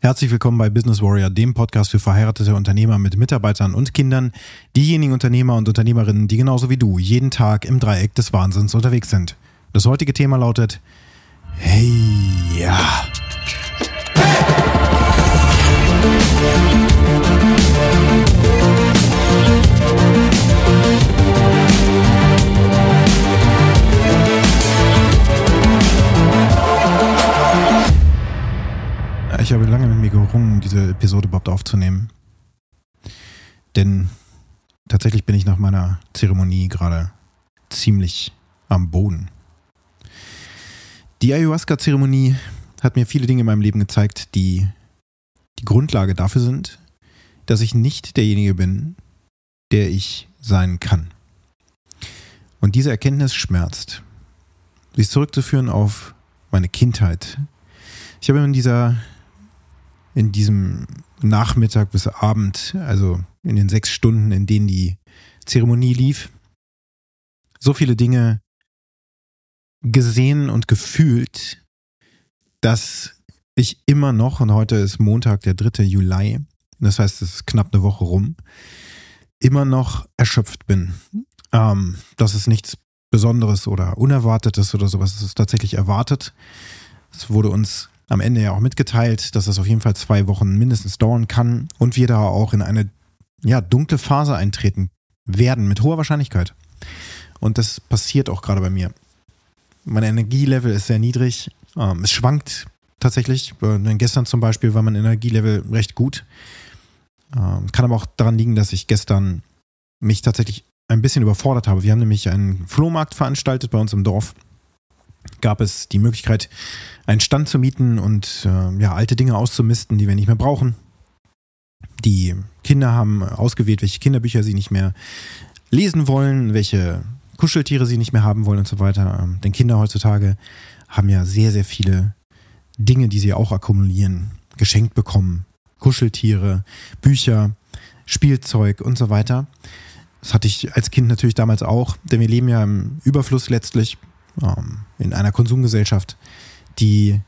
Herzlich willkommen bei Business Warrior, dem Podcast für verheiratete Unternehmer mit Mitarbeitern und Kindern, diejenigen Unternehmer und Unternehmerinnen, die genauso wie du jeden Tag im Dreieck des Wahnsinns unterwegs sind. Das heutige Thema lautet Hey ja. Ich habe lange mit mir gerungen, diese Episode überhaupt aufzunehmen. Denn tatsächlich bin ich nach meiner Zeremonie gerade ziemlich am Boden. Die Ayahuasca-Zeremonie hat mir viele Dinge in meinem Leben gezeigt, die die Grundlage dafür sind, dass ich nicht derjenige bin, der ich sein kann. Und diese Erkenntnis schmerzt. Sie ist zurückzuführen auf meine Kindheit. Ich habe in dieser, in diesem Nachmittag bis Abend, also in den sechs Stunden, in denen die Zeremonie lief, so viele Dinge gesehen und gefühlt, dass ich immer noch, und heute ist Montag, der 3. Juli, das heißt, es ist knapp eine Woche rum, immer noch erschöpft bin. Ähm, das ist nichts Besonderes oder Unerwartetes oder sowas. Es ist tatsächlich erwartet. Es wurde uns am Ende ja auch mitgeteilt, dass das auf jeden Fall zwei Wochen mindestens dauern kann und wir da auch in eine ja, dunkle Phase eintreten werden, mit hoher Wahrscheinlichkeit. Und das passiert auch gerade bei mir. Mein Energielevel ist sehr niedrig. Ähm, es schwankt tatsächlich. Äh, gestern zum Beispiel war mein Energielevel recht gut. Ähm, kann aber auch daran liegen, dass ich gestern mich tatsächlich ein bisschen überfordert habe. Wir haben nämlich einen Flohmarkt veranstaltet bei uns im Dorf. Gab es die Möglichkeit, einen Stand zu mieten und äh, ja, alte Dinge auszumisten, die wir nicht mehr brauchen. Die Kinder haben ausgewählt, welche Kinderbücher sie nicht mehr lesen wollen, welche Kuscheltiere sie nicht mehr haben wollen und so weiter. Ähm, denn Kinder heutzutage haben ja sehr, sehr viele Dinge, die sie auch akkumulieren, geschenkt bekommen. Kuscheltiere, Bücher, Spielzeug und so weiter. Das hatte ich als Kind natürlich damals auch, denn wir leben ja im Überfluss letztlich ähm, in einer Konsumgesellschaft, die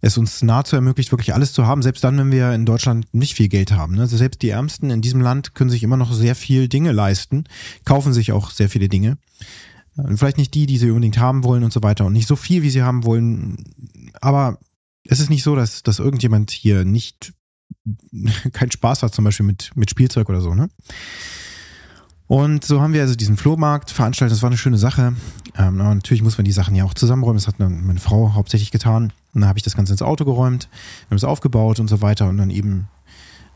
es uns nahezu ermöglicht, wirklich alles zu haben, selbst dann, wenn wir in Deutschland nicht viel Geld haben. Ne? Also selbst die Ärmsten in diesem Land können sich immer noch sehr viel Dinge leisten, kaufen sich auch sehr viele Dinge. Äh, vielleicht nicht die, die sie unbedingt haben wollen und so weiter und nicht so viel, wie sie haben wollen. Aber es ist nicht so, dass, dass irgendjemand hier nicht keinen Spaß hat, zum Beispiel mit, mit Spielzeug oder so, ne? Und so haben wir also diesen Flohmarkt veranstaltet. Das war eine schöne Sache. Ähm, natürlich muss man die Sachen ja auch zusammenräumen. Das hat meine Frau hauptsächlich getan. Und dann habe ich das Ganze ins Auto geräumt, wir haben es aufgebaut und so weiter und dann eben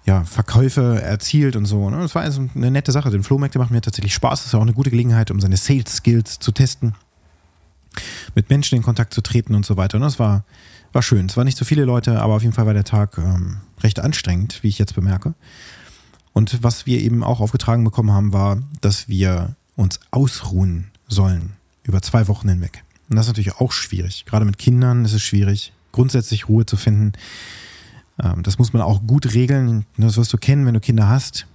ja, Verkäufe erzielt und so. Und das war also eine nette Sache. Den Flohmärkte machen mir tatsächlich Spaß. Das ist auch eine gute Gelegenheit, um seine Sales-Skills zu testen, mit Menschen in Kontakt zu treten und so weiter. Und das war, war schön. Es waren nicht so viele Leute, aber auf jeden Fall war der Tag ähm, recht anstrengend, wie ich jetzt bemerke. Und was wir eben auch aufgetragen bekommen haben, war, dass wir uns ausruhen sollen über zwei Wochen hinweg. Und das ist natürlich auch schwierig. Gerade mit Kindern ist es schwierig, grundsätzlich Ruhe zu finden. Ähm, das muss man auch gut regeln. Das wirst du kennen, wenn du Kinder hast.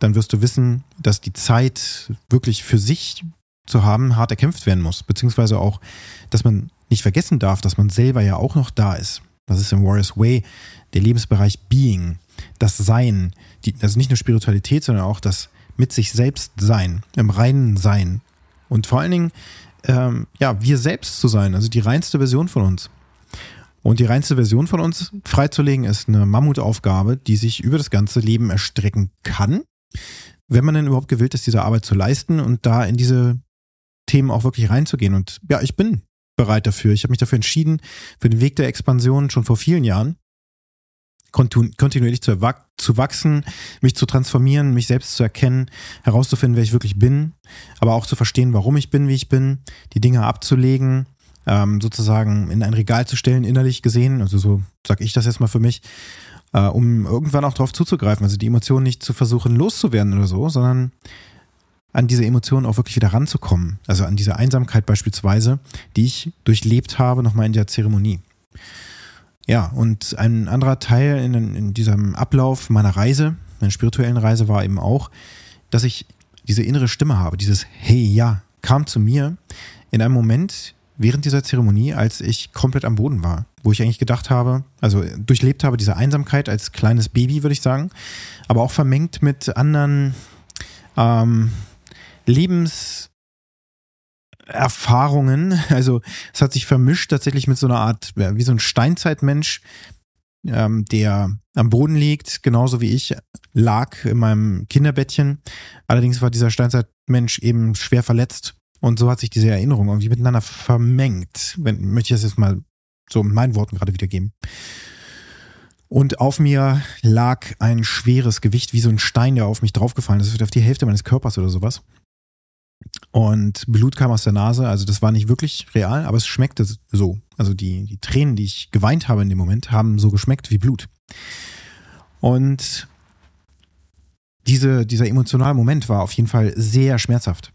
Dann wirst du wissen, dass die Zeit wirklich für sich zu haben hart erkämpft werden muss. Beziehungsweise auch, dass man nicht vergessen darf, dass man selber ja auch noch da ist. Das ist im Warriors Way der Lebensbereich Being, das Sein, die, also nicht nur Spiritualität, sondern auch das mit sich selbst Sein, im reinen Sein. Und vor allen Dingen, ähm, ja, wir selbst zu sein, also die reinste Version von uns. Und die reinste Version von uns freizulegen ist eine Mammutaufgabe, die sich über das ganze Leben erstrecken kann, wenn man denn überhaupt gewillt ist, diese Arbeit zu leisten und da in diese Themen auch wirklich reinzugehen. Und ja, ich bin bereit dafür. Ich habe mich dafür entschieden, für den Weg der Expansion schon vor vielen Jahren kontinuierlich zu, zu wachsen, mich zu transformieren, mich selbst zu erkennen, herauszufinden, wer ich wirklich bin, aber auch zu verstehen, warum ich bin, wie ich bin, die Dinge abzulegen, ähm, sozusagen in ein Regal zu stellen, innerlich gesehen, also so sag ich das jetzt mal für mich, äh, um irgendwann auch darauf zuzugreifen, also die Emotionen nicht zu versuchen loszuwerden oder so, sondern an diese Emotionen auch wirklich wieder ranzukommen. Also an diese Einsamkeit beispielsweise, die ich durchlebt habe, nochmal in der Zeremonie. Ja, und ein anderer Teil in, in diesem Ablauf meiner Reise, meiner spirituellen Reise, war eben auch, dass ich diese innere Stimme habe, dieses Hey ja, kam zu mir in einem Moment, während dieser Zeremonie, als ich komplett am Boden war, wo ich eigentlich gedacht habe, also durchlebt habe diese Einsamkeit als kleines Baby, würde ich sagen, aber auch vermengt mit anderen ähm, Lebenserfahrungen. Also es hat sich vermischt tatsächlich mit so einer Art, wie so ein Steinzeitmensch, ähm, der am Boden liegt, genauso wie ich lag in meinem Kinderbettchen. Allerdings war dieser Steinzeitmensch eben schwer verletzt und so hat sich diese Erinnerung irgendwie miteinander vermengt. Wenn, möchte ich das jetzt mal so in meinen Worten gerade wiedergeben. Und auf mir lag ein schweres Gewicht, wie so ein Stein, der auf mich draufgefallen ist, auf die Hälfte meines Körpers oder sowas. Und Blut kam aus der Nase, also das war nicht wirklich real, aber es schmeckte so. Also die, die Tränen, die ich geweint habe in dem Moment, haben so geschmeckt wie Blut. Und diese, dieser emotionale Moment war auf jeden Fall sehr schmerzhaft.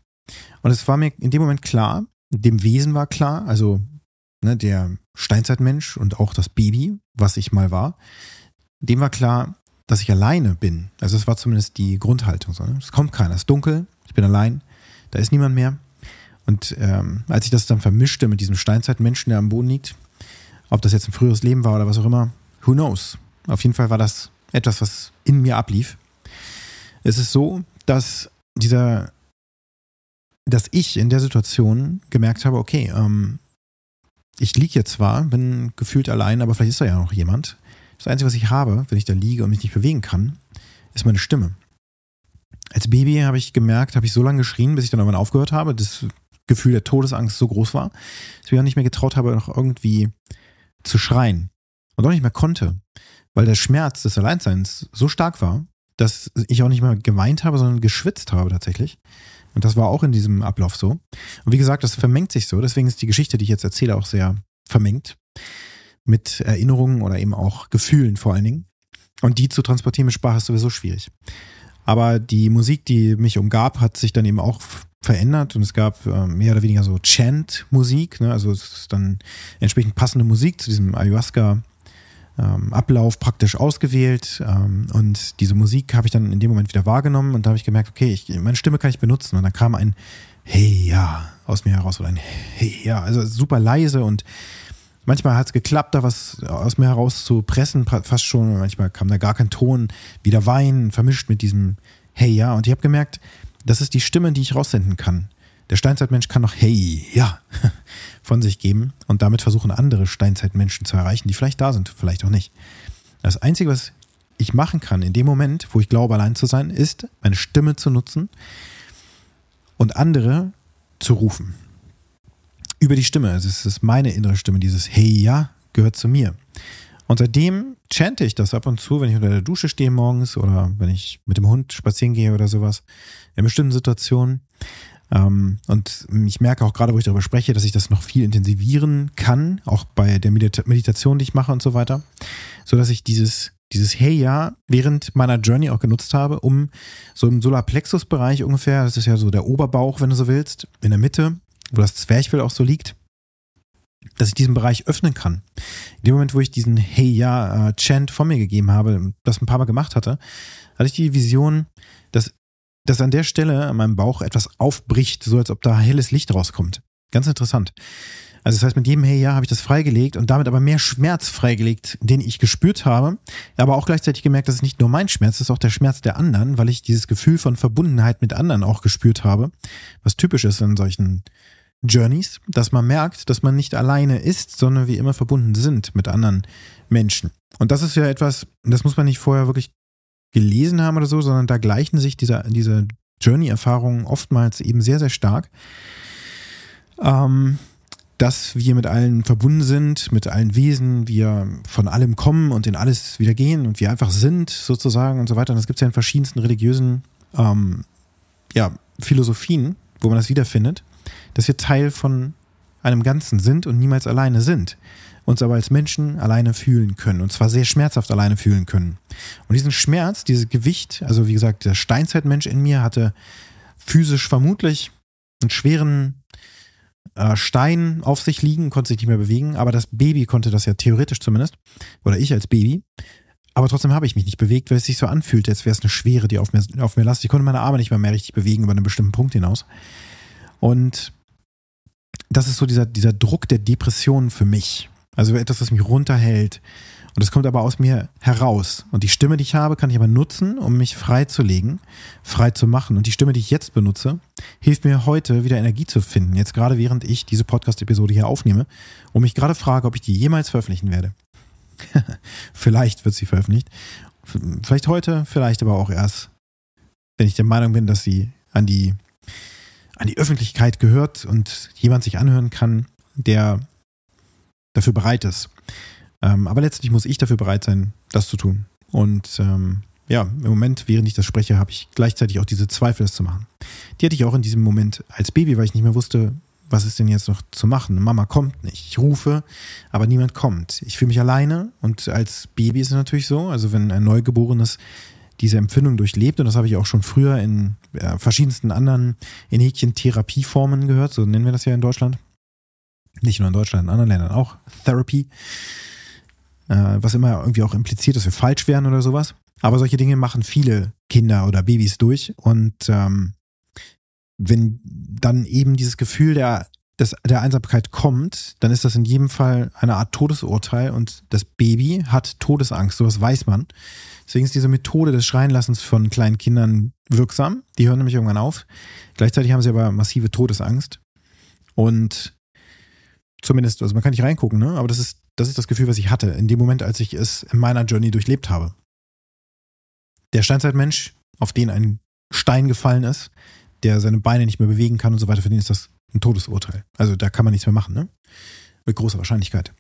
Und es war mir in dem Moment klar, dem Wesen war klar, also ne, der Steinzeitmensch und auch das Baby, was ich mal war, dem war klar, dass ich alleine bin. Also das war zumindest die Grundhaltung. So, ne? Es kommt keiner, es ist dunkel, ich bin allein, da ist niemand mehr. Und ähm, als ich das dann vermischte mit diesem Steinzeitmenschen, der am Boden liegt, ob das jetzt ein früheres Leben war oder was auch immer, who knows. Auf jeden Fall war das etwas, was in mir ablief. Es ist so, dass dieser, dass ich in der Situation gemerkt habe, okay, ähm, ich liege jetzt zwar, bin gefühlt allein, aber vielleicht ist da ja noch jemand. Das Einzige, was ich habe, wenn ich da liege und mich nicht bewegen kann, ist meine Stimme. Als Baby habe ich gemerkt, habe ich so lange geschrien, bis ich dann irgendwann aufgehört habe. Das Gefühl der Todesangst so groß war, dass ich mir auch nicht mehr getraut habe, noch irgendwie zu schreien. Und auch nicht mehr konnte, weil der Schmerz des Alleinseins so stark war, dass ich auch nicht mehr geweint habe, sondern geschwitzt habe tatsächlich. Und das war auch in diesem Ablauf so. Und wie gesagt, das vermengt sich so. Deswegen ist die Geschichte, die ich jetzt erzähle, auch sehr vermengt. Mit Erinnerungen oder eben auch Gefühlen vor allen Dingen. Und die zu transportieren mit Sprache ist sowieso schwierig. Aber die Musik, die mich umgab, hat sich dann eben auch verändert und es gab äh, mehr oder weniger so Chant-Musik, ne? also es ist dann entsprechend passende Musik zu diesem Ayahuasca ähm, Ablauf praktisch ausgewählt ähm, und diese Musik habe ich dann in dem Moment wieder wahrgenommen und da habe ich gemerkt, okay, ich, meine Stimme kann ich benutzen und dann kam ein Hey ja aus mir heraus oder ein Hey ja, also super leise und manchmal hat es geklappt, da was aus mir heraus zu pressen, fast schon, manchmal kam da gar kein Ton, wieder Wein vermischt mit diesem Hey ja und ich habe gemerkt, das ist die Stimme, die ich raussenden kann. Der Steinzeitmensch kann noch Hey, ja, von sich geben und damit versuchen, andere Steinzeitmenschen zu erreichen, die vielleicht da sind, vielleicht auch nicht. Das Einzige, was ich machen kann in dem Moment, wo ich glaube, allein zu sein, ist, meine Stimme zu nutzen und andere zu rufen. Über die Stimme. Also es ist meine innere Stimme. Dieses Hey, ja, gehört zu mir. Und seitdem chante ich das ab und zu, wenn ich unter der Dusche stehe morgens oder wenn ich mit dem Hund spazieren gehe oder sowas, in bestimmten Situationen. Ähm, und ich merke auch gerade, wo ich darüber spreche, dass ich das noch viel intensivieren kann, auch bei der Medita Meditation, die ich mache und so weiter, so dass ich dieses dieses Hey ja während meiner Journey auch genutzt habe, um so im Solarplexus-Bereich ungefähr, das ist ja so der Oberbauch, wenn du so willst, in der Mitte, wo das Zwerchfell auch so liegt, dass ich diesen Bereich öffnen kann. In dem Moment, wo ich diesen Hey ja äh, Chant von mir gegeben habe, das ein paar Mal gemacht hatte, hatte ich die Vision, dass dass an der Stelle an meinem Bauch etwas aufbricht, so als ob da helles Licht rauskommt. Ganz interessant. Also das heißt, mit jedem Hey ja habe ich das freigelegt und damit aber mehr Schmerz freigelegt, den ich gespürt habe, aber auch gleichzeitig gemerkt, dass es nicht nur mein Schmerz ist, auch der Schmerz der anderen, weil ich dieses Gefühl von Verbundenheit mit anderen auch gespürt habe, was typisch ist in solchen Journeys, dass man merkt, dass man nicht alleine ist, sondern wie immer verbunden sind mit anderen Menschen. Und das ist ja etwas, das muss man nicht vorher wirklich gelesen haben oder so, sondern da gleichen sich diese, diese Journey-Erfahrungen oftmals eben sehr, sehr stark. Ähm, dass wir mit allen verbunden sind, mit allen Wesen, wir von allem kommen und in alles wieder gehen und wir einfach sind, sozusagen und so weiter. Und das gibt es ja in verschiedensten religiösen ähm, ja, Philosophien, wo man das wiederfindet, dass wir Teil von einem Ganzen sind und niemals alleine sind uns aber als Menschen alleine fühlen können. Und zwar sehr schmerzhaft alleine fühlen können. Und diesen Schmerz, dieses Gewicht, also wie gesagt, der Steinzeitmensch in mir hatte physisch vermutlich einen schweren äh, Stein auf sich liegen, konnte sich nicht mehr bewegen, aber das Baby konnte das ja theoretisch zumindest. Oder ich als Baby. Aber trotzdem habe ich mich nicht bewegt, weil es sich so anfühlte, als wäre es eine Schwere, die auf mir, auf mir lastet. Ich konnte meine Arme nicht mehr, mehr richtig bewegen über einen bestimmten Punkt hinaus. Und das ist so dieser, dieser Druck der Depression für mich. Also etwas, was mich runterhält. Und das kommt aber aus mir heraus. Und die Stimme, die ich habe, kann ich aber nutzen, um mich freizulegen, frei zu machen. Und die Stimme, die ich jetzt benutze, hilft mir heute wieder Energie zu finden. Jetzt gerade während ich diese Podcast-Episode hier aufnehme und mich gerade frage, ob ich die jemals veröffentlichen werde. vielleicht wird sie veröffentlicht. Vielleicht heute, vielleicht aber auch erst, wenn ich der Meinung bin, dass sie an die, an die Öffentlichkeit gehört und jemand sich anhören kann, der dafür bereit ist. Ähm, aber letztlich muss ich dafür bereit sein, das zu tun. Und ähm, ja, im Moment, während ich das spreche, habe ich gleichzeitig auch diese Zweifel, das zu machen. Die hatte ich auch in diesem Moment als Baby, weil ich nicht mehr wusste, was ist denn jetzt noch zu machen? Mama kommt nicht. Ich rufe, aber niemand kommt. Ich fühle mich alleine und als Baby ist es natürlich so, also wenn ein Neugeborenes diese Empfindung durchlebt, und das habe ich auch schon früher in äh, verschiedensten anderen in Häkchen Therapieformen gehört, so nennen wir das ja in Deutschland. Nicht nur in Deutschland, in anderen Ländern auch. Therapy. Äh, was immer irgendwie auch impliziert, dass wir falsch wären oder sowas. Aber solche Dinge machen viele Kinder oder Babys durch. Und ähm, wenn dann eben dieses Gefühl der, des, der Einsamkeit kommt, dann ist das in jedem Fall eine Art Todesurteil und das Baby hat Todesangst, sowas weiß man. Deswegen ist diese Methode des Schreienlassens von kleinen Kindern wirksam. Die hören nämlich irgendwann auf. Gleichzeitig haben sie aber massive Todesangst. Und zumindest, also man kann nicht reingucken, ne? aber das ist, das ist das Gefühl, was ich hatte in dem Moment, als ich es in meiner Journey durchlebt habe. Der Steinzeitmensch, auf den ein Stein gefallen ist, der seine Beine nicht mehr bewegen kann und so weiter, für den ist das ein Todesurteil. Also da kann man nichts mehr machen, ne? Mit großer Wahrscheinlichkeit.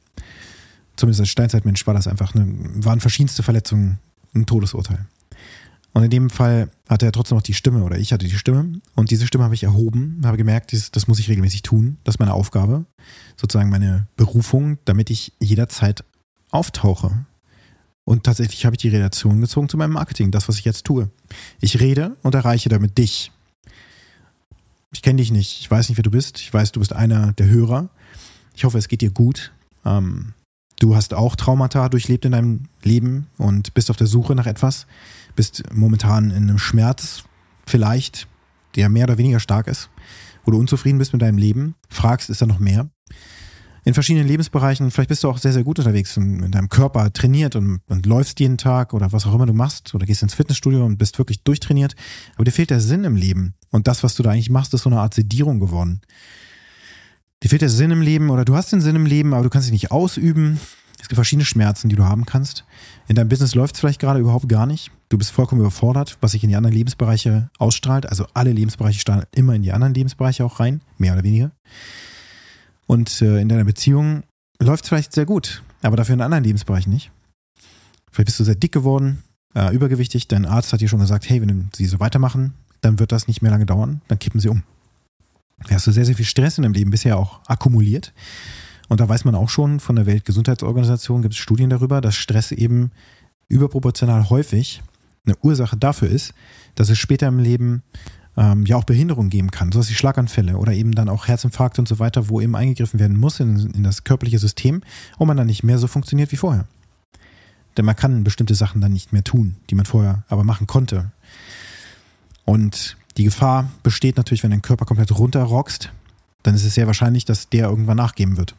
Zumindest als Steinzeitmensch war das einfach eine, waren verschiedenste Verletzungen ein Todesurteil. Und in dem Fall hatte er trotzdem noch die Stimme oder ich hatte die Stimme und diese Stimme habe ich erhoben, habe gemerkt, das, das muss ich regelmäßig tun. Das ist meine Aufgabe, sozusagen meine Berufung, damit ich jederzeit auftauche. Und tatsächlich habe ich die Relation gezogen zu meinem Marketing, das, was ich jetzt tue. Ich rede und erreiche damit dich, ich kenne dich nicht, ich weiß nicht, wer du bist. Ich weiß, du bist einer der Hörer. Ich hoffe, es geht dir gut. Ähm, du hast auch Traumata durchlebt in deinem Leben und bist auf der Suche nach etwas. Bist momentan in einem Schmerz, vielleicht, der mehr oder weniger stark ist, wo du unzufrieden bist mit deinem Leben. Fragst, ist da noch mehr? In verschiedenen Lebensbereichen, vielleicht bist du auch sehr, sehr gut unterwegs in deinem Körper trainiert und, und läufst jeden Tag oder was auch immer du machst oder gehst ins Fitnessstudio und bist wirklich durchtrainiert, aber dir fehlt der Sinn im Leben und das, was du da eigentlich machst, ist so eine Art Sedierung geworden. Dir fehlt der Sinn im Leben oder du hast den Sinn im Leben, aber du kannst ihn nicht ausüben. Es gibt verschiedene Schmerzen, die du haben kannst. In deinem Business läuft es vielleicht gerade überhaupt gar nicht. Du bist vollkommen überfordert, was sich in die anderen Lebensbereiche ausstrahlt. Also alle Lebensbereiche strahlen immer in die anderen Lebensbereiche auch rein, mehr oder weniger. Und äh, in deiner Beziehung läuft es vielleicht sehr gut, aber dafür in anderen Lebensbereichen nicht. Vielleicht bist du sehr dick geworden, äh, übergewichtig. Dein Arzt hat dir schon gesagt, hey, wenn sie so weitermachen, dann wird das nicht mehr lange dauern, dann kippen sie um. Da hast du sehr, sehr viel Stress in deinem Leben bisher auch akkumuliert. Und da weiß man auch schon von der Weltgesundheitsorganisation, gibt es Studien darüber, dass Stress eben überproportional häufig eine Ursache dafür ist, dass es später im Leben ähm, ja auch Behinderung geben kann, sowas wie Schlaganfälle oder eben dann auch Herzinfarkte und so weiter, wo eben eingegriffen werden muss in, in das körperliche System und man dann nicht mehr so funktioniert wie vorher. Denn man kann bestimmte Sachen dann nicht mehr tun, die man vorher aber machen konnte. Und die Gefahr besteht natürlich, wenn dein Körper komplett runterrockst, dann ist es sehr wahrscheinlich, dass der irgendwann nachgeben wird.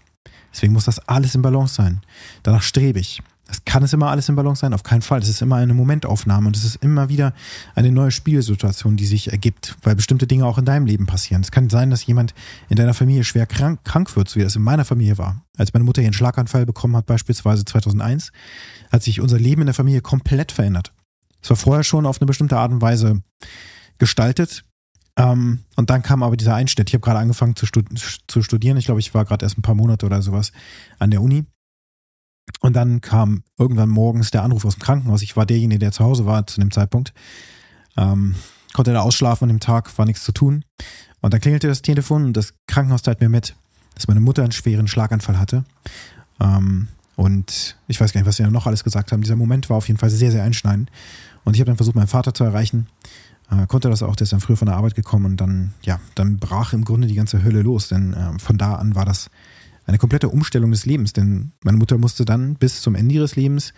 Deswegen muss das alles im Balance sein. Danach strebe ich. Es kann es immer alles im Balance sein? Auf keinen Fall. Es ist immer eine Momentaufnahme und es ist immer wieder eine neue Spielsituation, die sich ergibt, weil bestimmte Dinge auch in deinem Leben passieren. Es kann sein, dass jemand in deiner Familie schwer krank, krank wird, so wie das in meiner Familie war. Als meine Mutter ihren Schlaganfall bekommen hat, beispielsweise 2001, hat sich unser Leben in der Familie komplett verändert. Es war vorher schon auf eine bestimmte Art und Weise gestaltet. Ähm, und dann kam aber dieser Einschnitt. Ich habe gerade angefangen zu, stud zu studieren. Ich glaube, ich war gerade erst ein paar Monate oder sowas an der Uni. Und dann kam irgendwann morgens der Anruf aus dem Krankenhaus. Ich war derjenige, der zu Hause war zu dem Zeitpunkt. Ähm, konnte da ausschlafen an dem Tag, war nichts zu tun. Und dann klingelte das Telefon und das Krankenhaus teilt mir mit, dass meine Mutter einen schweren Schlaganfall hatte. Ähm, und ich weiß gar nicht, was sie noch alles gesagt haben. Dieser Moment war auf jeden Fall sehr, sehr einschneidend. Und ich habe dann versucht, meinen Vater zu erreichen. Äh, konnte das auch, der ist dann früher von der Arbeit gekommen und dann, ja, dann brach im Grunde die ganze Hölle los. Denn äh, von da an war das eine komplette Umstellung des Lebens, denn meine Mutter musste dann bis zum Ende ihres Lebens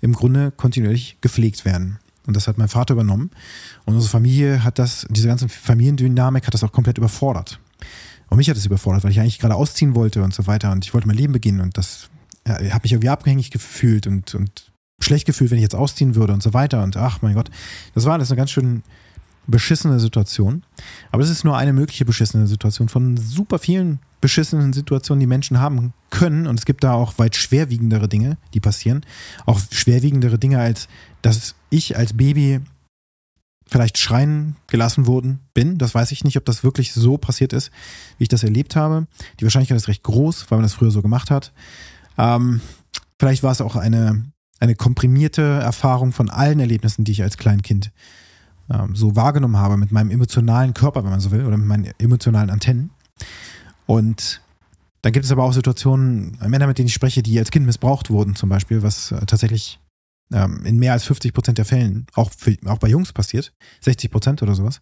im Grunde kontinuierlich gepflegt werden. Und das hat mein Vater übernommen. Und unsere Familie hat das, diese ganze Familiendynamik hat das auch komplett überfordert. Und mich hat es überfordert, weil ich eigentlich gerade ausziehen wollte und so weiter und ich wollte mein Leben beginnen und das ja, habe mich irgendwie abhängig gefühlt und, und schlecht gefühlt, wenn ich jetzt ausziehen würde und so weiter und ach mein Gott, das war alles eine ganz schön beschissene Situation. Aber es ist nur eine mögliche beschissene Situation von super vielen beschissenen Situationen, die Menschen haben können. Und es gibt da auch weit schwerwiegendere Dinge, die passieren. Auch schwerwiegendere Dinge, als dass ich als Baby vielleicht schreien gelassen worden bin. Das weiß ich nicht, ob das wirklich so passiert ist, wie ich das erlebt habe. Die Wahrscheinlichkeit ist recht groß, weil man das früher so gemacht hat. Ähm, vielleicht war es auch eine, eine komprimierte Erfahrung von allen Erlebnissen, die ich als Kleinkind ähm, so wahrgenommen habe, mit meinem emotionalen Körper, wenn man so will, oder mit meinen emotionalen Antennen. Und dann gibt es aber auch Situationen, Männer, mit denen ich spreche, die als Kind missbraucht wurden, zum Beispiel, was äh, tatsächlich ähm, in mehr als 50 Prozent der Fällen, auch, für, auch bei Jungs passiert, 60 Prozent oder sowas,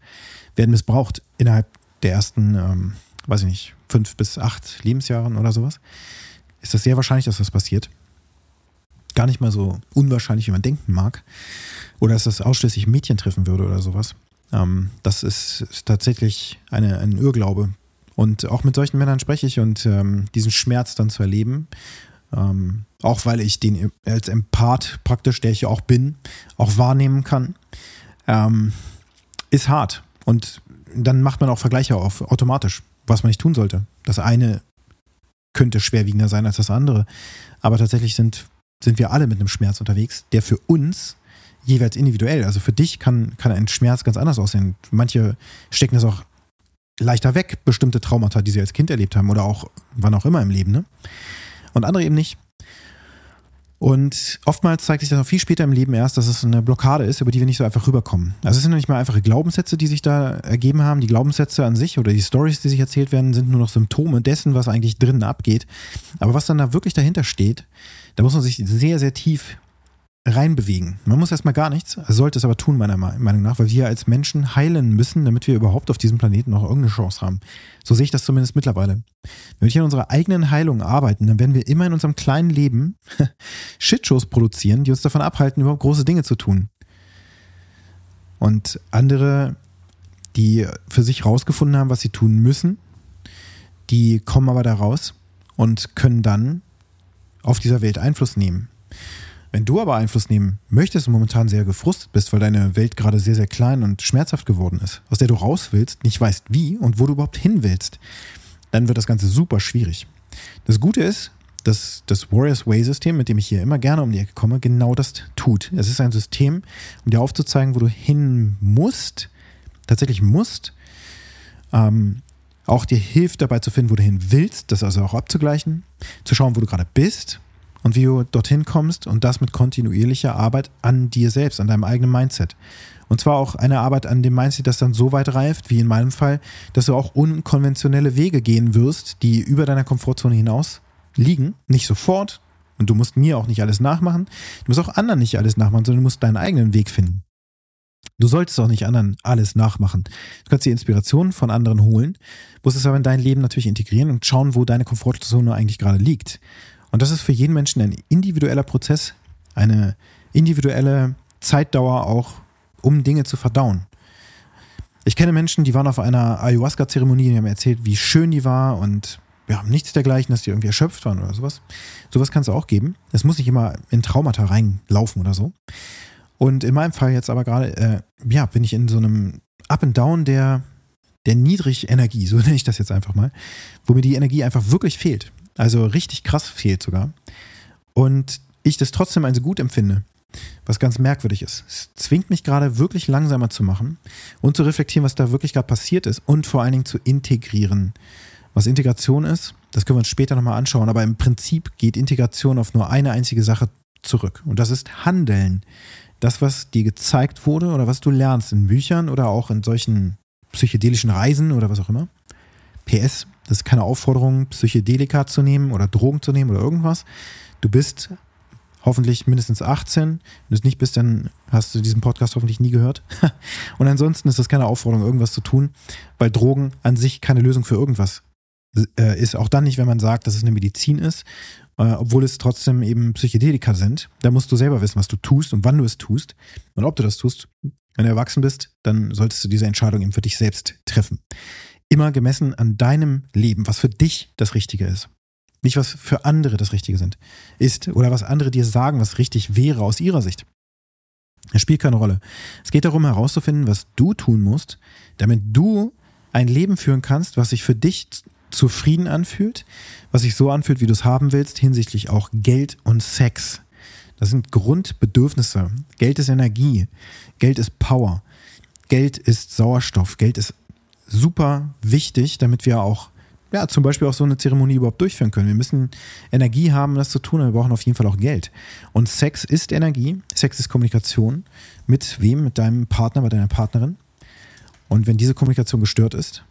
werden missbraucht innerhalb der ersten, ähm, weiß ich nicht, fünf bis acht Lebensjahren oder sowas. Ist das sehr wahrscheinlich, dass das passiert. Gar nicht mal so unwahrscheinlich, wie man denken mag. Oder dass das ausschließlich Mädchen treffen würde oder sowas. Ähm, das ist, tatsächlich eine, ein Irrglaube. Und auch mit solchen Männern spreche ich und ähm, diesen Schmerz dann zu erleben ähm, auch weil ich den als Empath praktisch, der ich auch bin, auch wahrnehmen kann, ähm, ist hart. Und dann macht man auch Vergleiche auf, automatisch, was man nicht tun sollte. Das eine könnte schwerwiegender sein als das andere. Aber tatsächlich sind, sind wir alle mit einem Schmerz unterwegs, der für uns jeweils individuell, also für dich kann, kann ein Schmerz ganz anders aussehen. Manche stecken das auch leichter weg, bestimmte Traumata, die sie als Kind erlebt haben oder auch wann auch immer im Leben. Ne? und andere eben nicht. Und oftmals zeigt sich das auch viel später im Leben erst, dass es eine Blockade ist, über die wir nicht so einfach rüberkommen. Also es sind nicht mal einfache Glaubenssätze, die sich da ergeben haben. Die Glaubenssätze an sich oder die Stories, die sich erzählt werden, sind nur noch Symptome dessen, was eigentlich drinnen abgeht. Aber was dann da wirklich dahinter steht, da muss man sich sehr, sehr tief reinbewegen. Man muss erstmal gar nichts, sollte es aber tun, meiner Meinung nach, weil wir als Menschen heilen müssen, damit wir überhaupt auf diesem Planeten noch irgendeine Chance haben. So sehe ich das zumindest mittlerweile. Wenn wir an unserer eigenen Heilung arbeiten, dann werden wir immer in unserem kleinen Leben Shitshows produzieren, die uns davon abhalten, überhaupt große Dinge zu tun. Und andere, die für sich rausgefunden haben, was sie tun müssen, die kommen aber da raus und können dann auf dieser Welt Einfluss nehmen. Wenn du aber Einfluss nehmen möchtest und momentan sehr gefrustet bist, weil deine Welt gerade sehr, sehr klein und schmerzhaft geworden ist, aus der du raus willst, nicht weißt wie und wo du überhaupt hin willst, dann wird das Ganze super schwierig. Das Gute ist, dass das Warriors Way System, mit dem ich hier immer gerne um die Ecke komme, genau das tut. Es ist ein System, um dir aufzuzeigen, wo du hin musst, tatsächlich musst, ähm, auch dir hilft dabei zu finden, wo du hin willst, das also auch abzugleichen, zu schauen, wo du gerade bist und wie du dorthin kommst und das mit kontinuierlicher Arbeit an dir selbst, an deinem eigenen Mindset. Und zwar auch eine Arbeit an dem Mindset, das dann so weit reift, wie in meinem Fall, dass du auch unkonventionelle Wege gehen wirst, die über deiner Komfortzone hinaus liegen. Nicht sofort. Und du musst mir auch nicht alles nachmachen. Du musst auch anderen nicht alles nachmachen, sondern du musst deinen eigenen Weg finden. Du solltest auch nicht anderen alles nachmachen. Du kannst die Inspiration von anderen holen, musst es aber in dein Leben natürlich integrieren und schauen, wo deine Komfortzone eigentlich gerade liegt. Und das ist für jeden Menschen ein individueller Prozess, eine individuelle Zeitdauer auch, um Dinge zu verdauen. Ich kenne Menschen, die waren auf einer Ayahuasca-Zeremonie, die haben erzählt, wie schön die war und ja, nichts dergleichen, dass die irgendwie erschöpft waren oder sowas. Sowas kann es auch geben. Es muss nicht immer in Traumata reinlaufen oder so. Und in meinem Fall jetzt aber gerade, äh, ja, bin ich in so einem Up and Down der, der Niedrigenergie, so nenne ich das jetzt einfach mal, wo mir die Energie einfach wirklich fehlt. Also richtig krass fehlt sogar. Und ich das trotzdem also gut empfinde, was ganz merkwürdig ist. Es zwingt mich gerade wirklich langsamer zu machen und zu reflektieren, was da wirklich gerade passiert ist und vor allen Dingen zu integrieren. Was Integration ist, das können wir uns später nochmal anschauen, aber im Prinzip geht Integration auf nur eine einzige Sache zurück und das ist Handeln. Das, was dir gezeigt wurde oder was du lernst in Büchern oder auch in solchen psychedelischen Reisen oder was auch immer. PS, das ist keine Aufforderung, Psychedelika zu nehmen oder Drogen zu nehmen oder irgendwas. Du bist hoffentlich mindestens 18. Wenn du es nicht bist, dann hast du diesen Podcast hoffentlich nie gehört. Und ansonsten ist das keine Aufforderung, irgendwas zu tun, weil Drogen an sich keine Lösung für irgendwas äh, ist. Auch dann nicht, wenn man sagt, dass es eine Medizin ist, äh, obwohl es trotzdem eben Psychedelika sind. Da musst du selber wissen, was du tust und wann du es tust und ob du das tust. Wenn du erwachsen bist, dann solltest du diese Entscheidung eben für dich selbst treffen. Immer gemessen an deinem Leben, was für dich das Richtige ist. Nicht was für andere das Richtige sind, ist oder was andere dir sagen, was richtig wäre aus ihrer Sicht. Es spielt keine Rolle. Es geht darum herauszufinden, was du tun musst, damit du ein Leben führen kannst, was sich für dich zufrieden anfühlt, was sich so anfühlt, wie du es haben willst, hinsichtlich auch Geld und Sex. Das sind Grundbedürfnisse. Geld ist Energie, Geld ist Power, Geld ist Sauerstoff, Geld ist super wichtig, damit wir auch ja, zum Beispiel auch so eine Zeremonie überhaupt durchführen können. Wir müssen Energie haben, das zu tun, aber wir brauchen auf jeden Fall auch Geld. Und Sex ist Energie, Sex ist Kommunikation. Mit wem? Mit deinem Partner, mit deiner Partnerin. Und wenn diese Kommunikation gestört ist,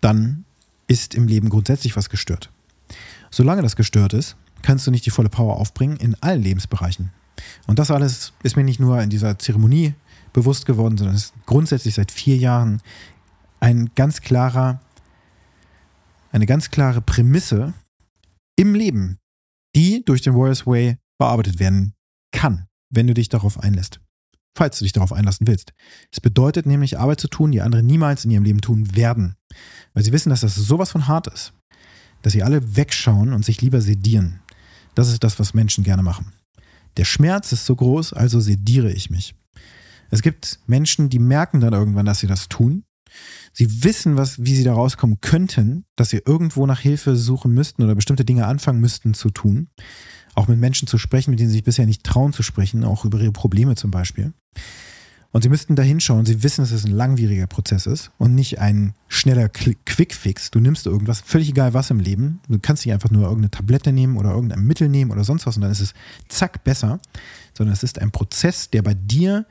dann ist im Leben grundsätzlich was gestört. Solange das gestört ist, kannst du nicht die volle Power aufbringen in allen Lebensbereichen. Und das alles ist mir nicht nur in dieser Zeremonie bewusst geworden, sondern es ist grundsätzlich seit vier Jahren ein ganz klarer, eine ganz klare Prämisse im Leben, die durch den Warriors Way bearbeitet werden kann, wenn du dich darauf einlässt falls du dich darauf einlassen willst. Es bedeutet nämlich, Arbeit zu tun, die andere niemals in ihrem Leben tun werden. Weil sie wissen, dass das sowas von hart ist. Dass sie alle wegschauen und sich lieber sedieren. Das ist das, was Menschen gerne machen. Der Schmerz ist so groß, also sediere ich mich. Es gibt Menschen, die merken dann irgendwann, dass sie das tun. Sie wissen, was, wie sie da rauskommen könnten, dass sie irgendwo nach Hilfe suchen müssten oder bestimmte Dinge anfangen müssten zu tun auch mit Menschen zu sprechen, mit denen sie sich bisher nicht trauen zu sprechen, auch über ihre Probleme zum Beispiel. Und sie müssten da hinschauen. Sie wissen, dass es ein langwieriger Prozess ist und nicht ein schneller Quickfix. Du nimmst irgendwas, völlig egal was im Leben. Du kannst nicht einfach nur irgendeine Tablette nehmen oder irgendein Mittel nehmen oder sonst was und dann ist es zack besser. Sondern es ist ein Prozess, der bei dir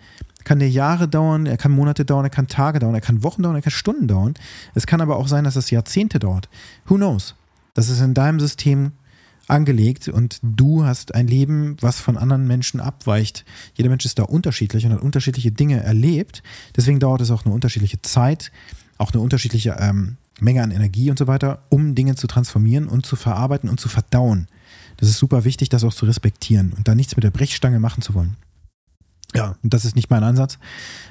kann der Jahre dauern, er kann Monate dauern, er kann Tage dauern, er kann Wochen dauern, er kann Stunden dauern. Es kann aber auch sein, dass es Jahrzehnte dauert. Who knows? Das ist in deinem System angelegt und du hast ein Leben, was von anderen Menschen abweicht. Jeder Mensch ist da unterschiedlich und hat unterschiedliche Dinge erlebt. Deswegen dauert es auch eine unterschiedliche Zeit, auch eine unterschiedliche ähm, Menge an Energie und so weiter, um Dinge zu transformieren und zu verarbeiten und zu verdauen. Das ist super wichtig, das auch zu respektieren und da nichts mit der Brechstange machen zu wollen. Ja, und das ist nicht mein Ansatz,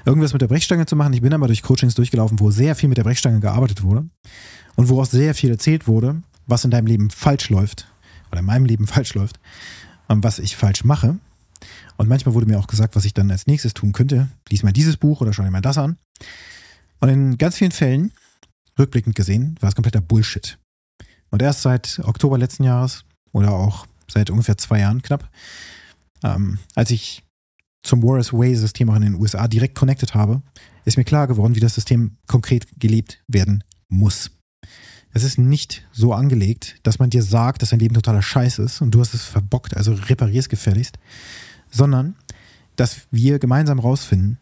irgendwas mit der Brechstange zu machen. Ich bin aber durch Coachings durchgelaufen, wo sehr viel mit der Brechstange gearbeitet wurde und wo auch sehr viel erzählt wurde, was in deinem Leben falsch läuft oder in meinem Leben falsch läuft, ähm, was ich falsch mache. Und manchmal wurde mir auch gesagt, was ich dann als nächstes tun könnte. Lies mal dieses Buch oder schau dir mal das an. Und in ganz vielen Fällen, rückblickend gesehen, war es kompletter Bullshit. Und erst seit Oktober letzten Jahres oder auch seit ungefähr zwei Jahren knapp, ähm, als ich zum Warriors Way System auch in den USA direkt connected habe, ist mir klar geworden, wie das System konkret gelebt werden muss. Es ist nicht so angelegt, dass man dir sagt, dass dein Leben totaler Scheiß ist und du hast es verbockt, also reparierst gefälligst, sondern dass wir gemeinsam rausfinden,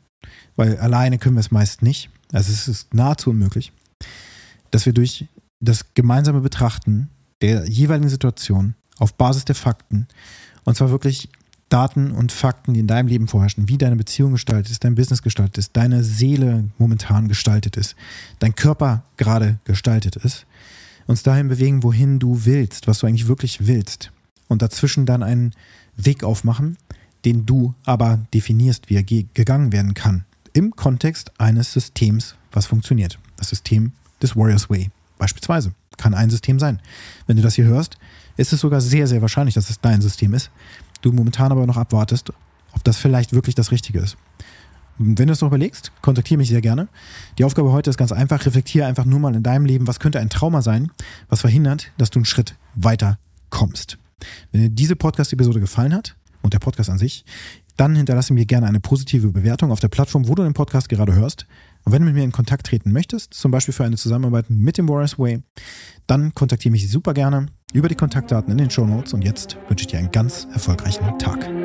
weil alleine können wir es meist nicht, also es ist nahezu unmöglich, dass wir durch das gemeinsame Betrachten der jeweiligen Situation auf Basis der Fakten, und zwar wirklich Daten und Fakten, die in deinem Leben vorherrschen, wie deine Beziehung gestaltet ist, dein Business gestaltet ist, deine Seele momentan gestaltet ist, dein Körper gerade gestaltet ist, uns dahin bewegen, wohin du willst, was du eigentlich wirklich willst. Und dazwischen dann einen Weg aufmachen, den du aber definierst, wie er gegangen werden kann. Im Kontext eines Systems, was funktioniert. Das System des Warriors Way beispielsweise. Kann ein System sein. Wenn du das hier hörst, ist es sogar sehr, sehr wahrscheinlich, dass es dein System ist. Du momentan aber noch abwartest, ob das vielleicht wirklich das Richtige ist. Wenn du es noch überlegst, kontaktiere mich sehr gerne. Die Aufgabe heute ist ganz einfach. Reflektiere einfach nur mal in deinem Leben, was könnte ein Trauma sein, was verhindert, dass du einen Schritt weiter kommst. Wenn dir diese Podcast-Episode gefallen hat und der Podcast an sich, dann hinterlasse mir gerne eine positive Bewertung auf der Plattform, wo du den Podcast gerade hörst. Und wenn du mit mir in Kontakt treten möchtest, zum Beispiel für eine Zusammenarbeit mit dem Warriors Way, dann kontaktiere mich super gerne über die Kontaktdaten in den Show Notes. Und jetzt wünsche ich dir einen ganz erfolgreichen Tag.